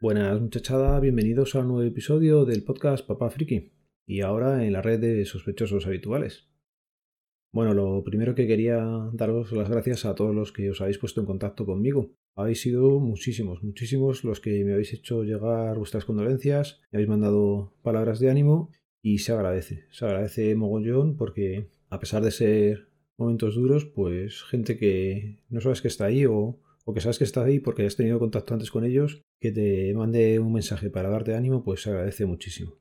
Buenas muchachada, bienvenidos a un nuevo episodio del podcast Papá Friki y ahora en la red de sospechosos habituales. Bueno, lo primero que quería daros las gracias a todos los que os habéis puesto en contacto conmigo. Habéis sido muchísimos, muchísimos los que me habéis hecho llegar vuestras condolencias, me habéis mandado palabras de ánimo y se agradece, se agradece mogollón porque a pesar de ser momentos duros, pues gente que no sabes que está ahí o, o que sabes que está ahí porque has tenido contacto antes con ellos, que te mande un mensaje para darte ánimo, pues se agradece muchísimo.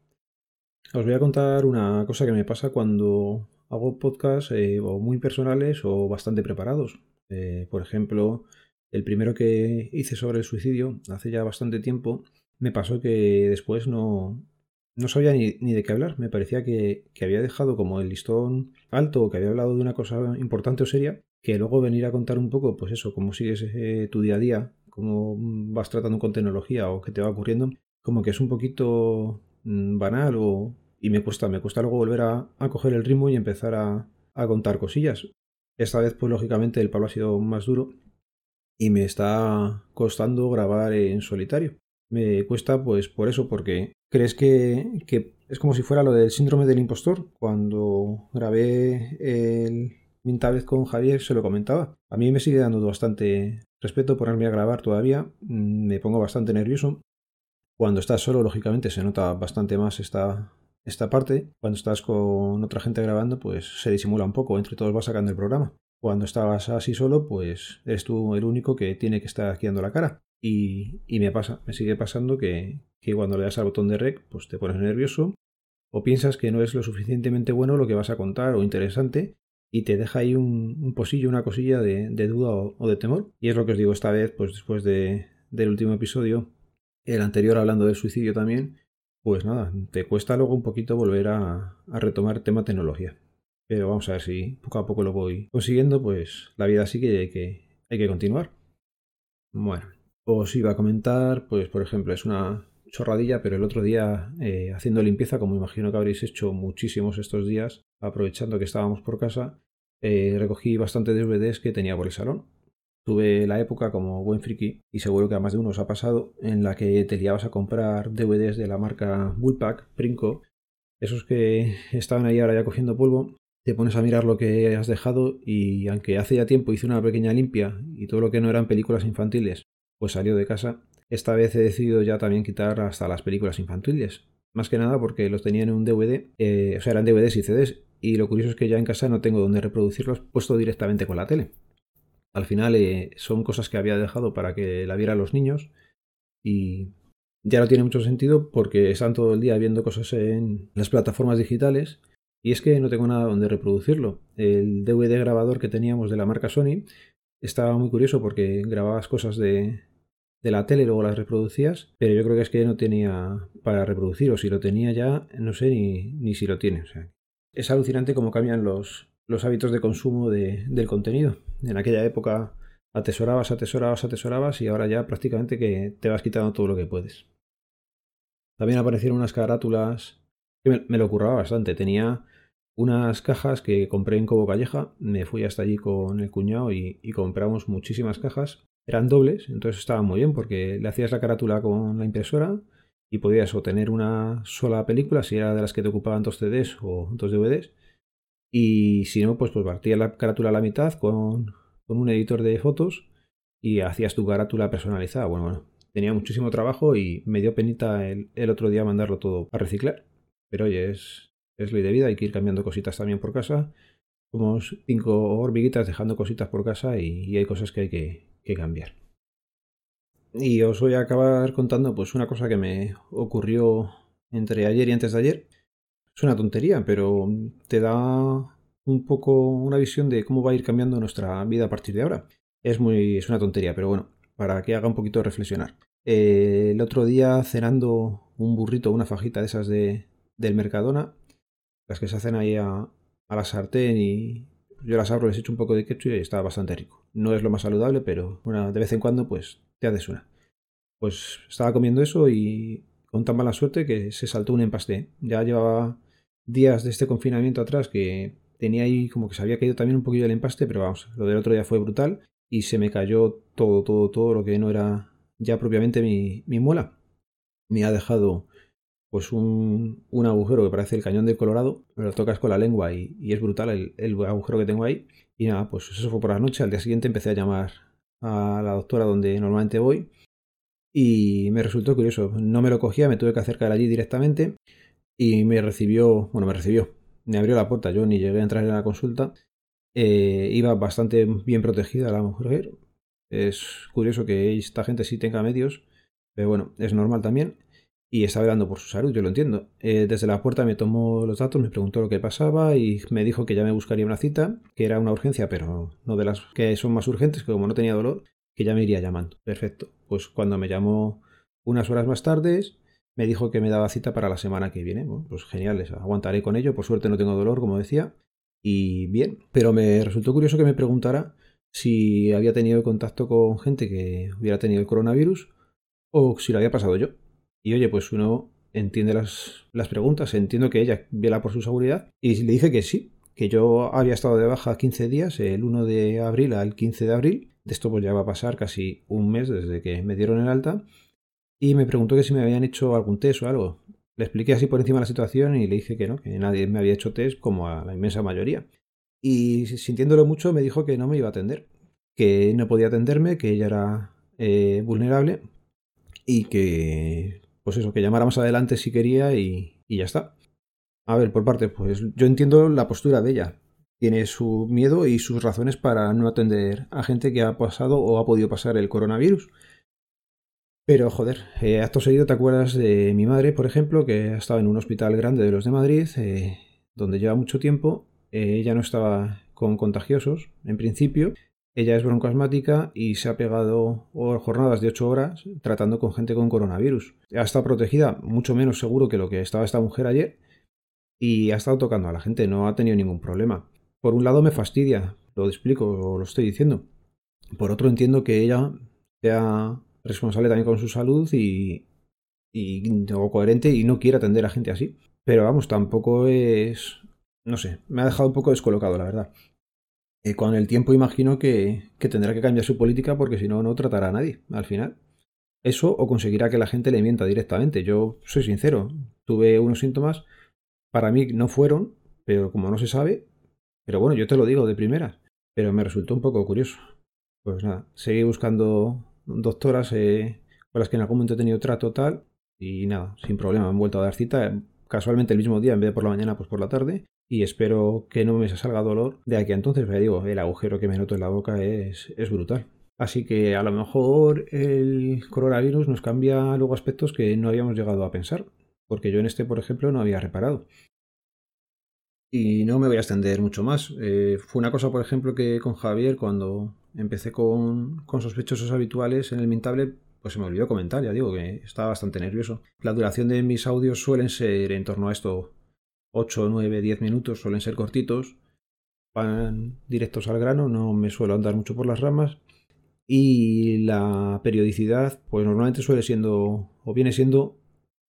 Os voy a contar una cosa que me pasa cuando hago podcasts eh, o muy personales o bastante preparados. Eh, por ejemplo, el primero que hice sobre el suicidio hace ya bastante tiempo, me pasó que después no, no sabía ni, de qué hablar. Me parecía que, había dejado como el listón alto que había hablado de una cosa importante o seria, que luego venir a contar un poco, pues eso, cómo sigues eh, tu día a día, cómo vas tratando con tecnología o qué te va ocurriendo, como que es un poquito mm, banal o, y me cuesta, me cuesta luego volver a, coger el ritmo y empezar a, a, contar cosillas. Esta vez, pues lógicamente, el palo ha sido más duro y me está costando grabar en solitario. Me cuesta, pues, por eso, porque crees que, que es como si fuera lo del síndrome del impostor. Cuando grabé el Mintablet con Javier, se lo comentaba. A mí me sigue dando bastante respeto ponerme a grabar todavía. Me pongo bastante nervioso. Cuando estás solo, lógicamente, se nota bastante más esta, esta parte, cuando estás con otra gente grabando, pues se disimula un poco, entre todos vas sacando el programa. Cuando estabas así solo, pues eres tú el único que tiene que estar aquí dando la cara. Y, y me pasa, me sigue pasando que, que, cuando le das al botón de rec, pues te pones nervioso o piensas que no es lo suficientemente bueno lo que vas a contar o interesante y te deja ahí un, un posillo, una cosilla de, duda o, de temor. Y es lo que os digo esta vez, pues después de, del último episodio, el anterior hablando del suicidio también, pues nada, te cuesta luego un poquito volver a, retomar tema tecnología. Pero vamos a ver si poco a poco lo voy consiguiendo, pues la vida sigue y hay que, hay que continuar. Bueno, os iba a comentar, pues por ejemplo, es una chorradilla, pero el otro día eh, haciendo limpieza, como imagino que habréis hecho muchísimos estos días, aprovechando que estábamos por casa, eh, recogí bastante DVDs que tenía por el salón. Tuve la época como buen friki, y seguro que a más de uno os ha pasado, en la que te liabas a comprar DVDs de la marca Bullpack, Princo, esos que estaban ahí ahora ya cogiendo polvo, te pones a mirar lo que has dejado y aunque hace ya tiempo hice una pequeña limpia y todo lo que no eran películas infantiles, pues salió de casa, esta vez he decidido ya también quitar hasta las películas infantiles. Más que nada porque los tenía en un DVD, eh, o sea, eran DVDs y CDs, y lo curioso es que ya en casa no tengo donde reproducirlos puesto directamente con la tele. Al final eh, son cosas que había dejado para que la vieran los niños y ya no tiene mucho sentido porque están todo el día viendo cosas en las plataformas digitales y es que no tengo nada donde reproducirlo. El DVD grabador que teníamos de la marca Sony estaba muy curioso porque grababas cosas de, de la tele luego las reproducías, pero yo creo que es que no tenía para reproducir o si lo tenía ya, no sé ni, ni si lo tiene. Es alucinante cómo cambian los, los hábitos de consumo de, del contenido. En aquella época atesorabas, atesorabas, atesorabas y ahora ya prácticamente que te vas quitando todo lo que puedes. También aparecieron unas carátulas que me, lo curraba bastante. Tenía unas cajas que compré en Cobo Calleja, me fui hasta allí con el cuñado y compramos muchísimas cajas. Eran dobles, entonces estaba muy bien porque le hacías la carátula con la impresora y podías obtener una sola película si era de las que te ocupaban dos CDs o dos DVDs y si no, pues, pues partía la carátula a la mitad con, con un editor de fotos y hacías tu carátula personalizada. Bueno, bueno, tenía muchísimo trabajo y me dio penita el, el otro día mandarlo todo a reciclar. Pero oye, es, es ley de vida, hay que ir cambiando cositas también por casa. Somos cinco hormiguitas dejando cositas por casa y, y hay cosas que hay que, que, cambiar. Y os voy a acabar contando pues una cosa que me ocurrió entre ayer y antes de ayer. Es una tontería, pero te da un poco una visión de cómo va a ir cambiando nuestra vida a partir de ahora. Es muy es una tontería, pero bueno, para que haga un poquito reflexionar. Eh, el otro día cenando un burrito, una fajita de esas de, del Mercadona, las que se hacen ahí a, a la sartén y yo las abro, les echo un poco de ketchup y está bastante rico. No es lo más saludable, pero una, de vez en cuando pues te haces una. Pues estaba comiendo eso y con tan mala suerte que se saltó un empaste. Ya llevaba días de este confinamiento atrás que tenía ahí como que se había caído también un poquillo el empaste, pero vamos, lo del otro día fue brutal y se me cayó todo, todo, todo lo que no era ya propiamente mi, mi muela. me ha dejado pues un, agujero que parece el cañón de Colorado, lo tocas con la lengua y, es brutal el, el, agujero que tengo ahí. Y nada, pues eso fue por la noche. Al día siguiente empecé a llamar a la doctora donde normalmente voy y me resultó curioso. No me lo cogía, me tuve que acercar allí directamente y me recibió, bueno, me recibió, me abrió la puerta. Yo ni llegué a entrar en la consulta. Eh, iba bastante bien protegida la mujer. Es curioso que esta gente sí tenga medios, pero bueno, es normal también y estaba velando por su salud, yo lo entiendo. Eh, desde la puerta me tomó los datos, me preguntó lo que pasaba y me dijo que ya me buscaría una cita, que era una urgencia, pero no de las que son más urgentes, que como no tenía dolor, que ya me iría llamando. Perfecto. Pues cuando me llamó unas horas más tarde, me dijo que me daba cita para la semana que viene. Pues genial, aguantaré con ello. Por suerte no tengo dolor, como decía. Y bien, pero me resultó curioso que me preguntara si había tenido contacto con gente que hubiera tenido el coronavirus o si lo había pasado yo. Y oye, pues uno entiende las, las preguntas, entiendo que ella vela por su seguridad y le dije que sí, que yo había estado de baja 15 días, el 1 de abril al 15 de abril, de esto pues ya va a pasar casi un mes desde que me dieron el alta, y me preguntó que si me habían hecho algún test o algo. Le expliqué así por encima la situación y le dije que no, que nadie me había hecho test como a la inmensa mayoría. Y sintiéndolo mucho me dijo que no me iba a atender, que no podía atenderme, que ella era eh, vulnerable y que pues eso, que llamara más adelante si quería y, ya está. A ver, por parte, pues yo entiendo la postura de ella. Tiene su miedo y sus razones para no atender a gente que ha pasado o ha podido pasar el coronavirus. Pero joder, eh, acto seguido te acuerdas de mi madre, por ejemplo, que ha estado en un hospital grande de los de Madrid, eh, donde lleva mucho tiempo. Eh, ella no estaba con contagiosos, en principio, ella es broncoasmática y se ha pegado jornadas de 8 horas tratando con gente con coronavirus. Ha estado protegida mucho menos seguro que lo que estaba esta mujer ayer y ha estado tocando a la gente, no ha tenido ningún problema. Por un lado me fastidia, lo explico, lo estoy diciendo. Por otro entiendo que ella sea responsable también con su salud y, y o coherente y no quiere atender a gente así. Pero vamos, tampoco es... No sé, me ha dejado un poco descolocado, la verdad. Eh, con el tiempo imagino que, tendrá que cambiar su política porque si no, no tratará a nadie al final. Eso o conseguirá que la gente le mienta directamente. Yo soy sincero, tuve unos síntomas, para mí no fueron, pero como no se sabe, pero bueno, yo te lo digo de primera, pero me resultó un poco curioso. Pues nada, seguí buscando doctoras eh, con las que en algún momento he tenido trato tal y nada, sin problema, han vuelto a dar cita casualmente el mismo día, en vez de por la mañana, pues por la tarde, y espero que no me salga dolor de aquí a entonces, me digo, el agujero que me noto en la boca es, es brutal. Así que a lo mejor el coronavirus nos cambia luego aspectos que no habíamos llegado a pensar, porque yo en este, por ejemplo, no había reparado. Y no me voy a extender mucho más. Eh, fue una cosa, por ejemplo, que con Javier, cuando empecé con, con sospechosos habituales en el Mintable, pues se me olvidó comentar, ya digo que estaba bastante nervioso. La duración de mis audios suelen ser en torno a esto 8, 9, 10 minutos, suelen ser cortitos, van directos al grano, no me suelo andar mucho por las ramas. Y la periodicidad, pues normalmente suele siendo, o viene siendo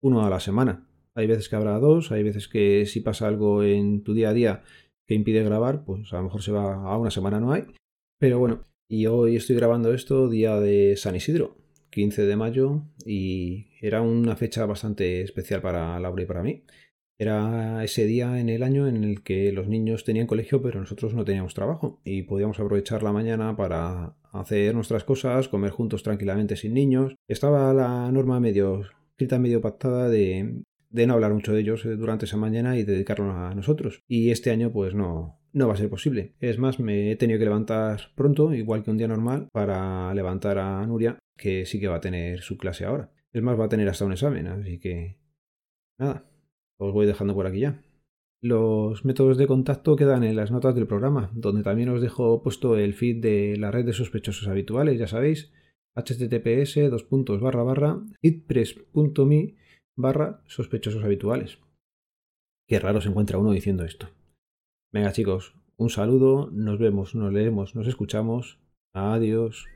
uno a la semana. Hay veces que habrá dos, hay veces que si pasa algo en tu día a día que impide grabar, pues a lo mejor se va a una semana no hay. Pero bueno, y hoy estoy grabando esto día de San Isidro, 15 de mayo, y era una fecha bastante especial para Laura y para mí. Era ese día en el año en el que los niños tenían colegio, pero nosotros no teníamos trabajo y podíamos aprovechar la mañana para hacer nuestras cosas, comer juntos tranquilamente sin niños. Estaba la norma medio escrita, medio pactada de, de no hablar mucho de ellos eh, durante esa mañana y dedicarlo a nosotros. Y este año pues no, no va a ser posible. Es más, me he tenido que levantar pronto, igual que un día normal, para levantar a Nuria, que sí que va a tener su clase ahora. Es más, va a tener hasta un examen, así que... Nada, os voy dejando por aquí ya. Los métodos de contacto quedan en las notas del programa, donde también os dejo puesto el feed de la red de sospechosos habituales, ya sabéis, https hitpress.me barra sospechosos habituales. Qué raro se encuentra uno diciendo esto. Venga chicos, un saludo, nos vemos, nos leemos, nos escuchamos. Adiós.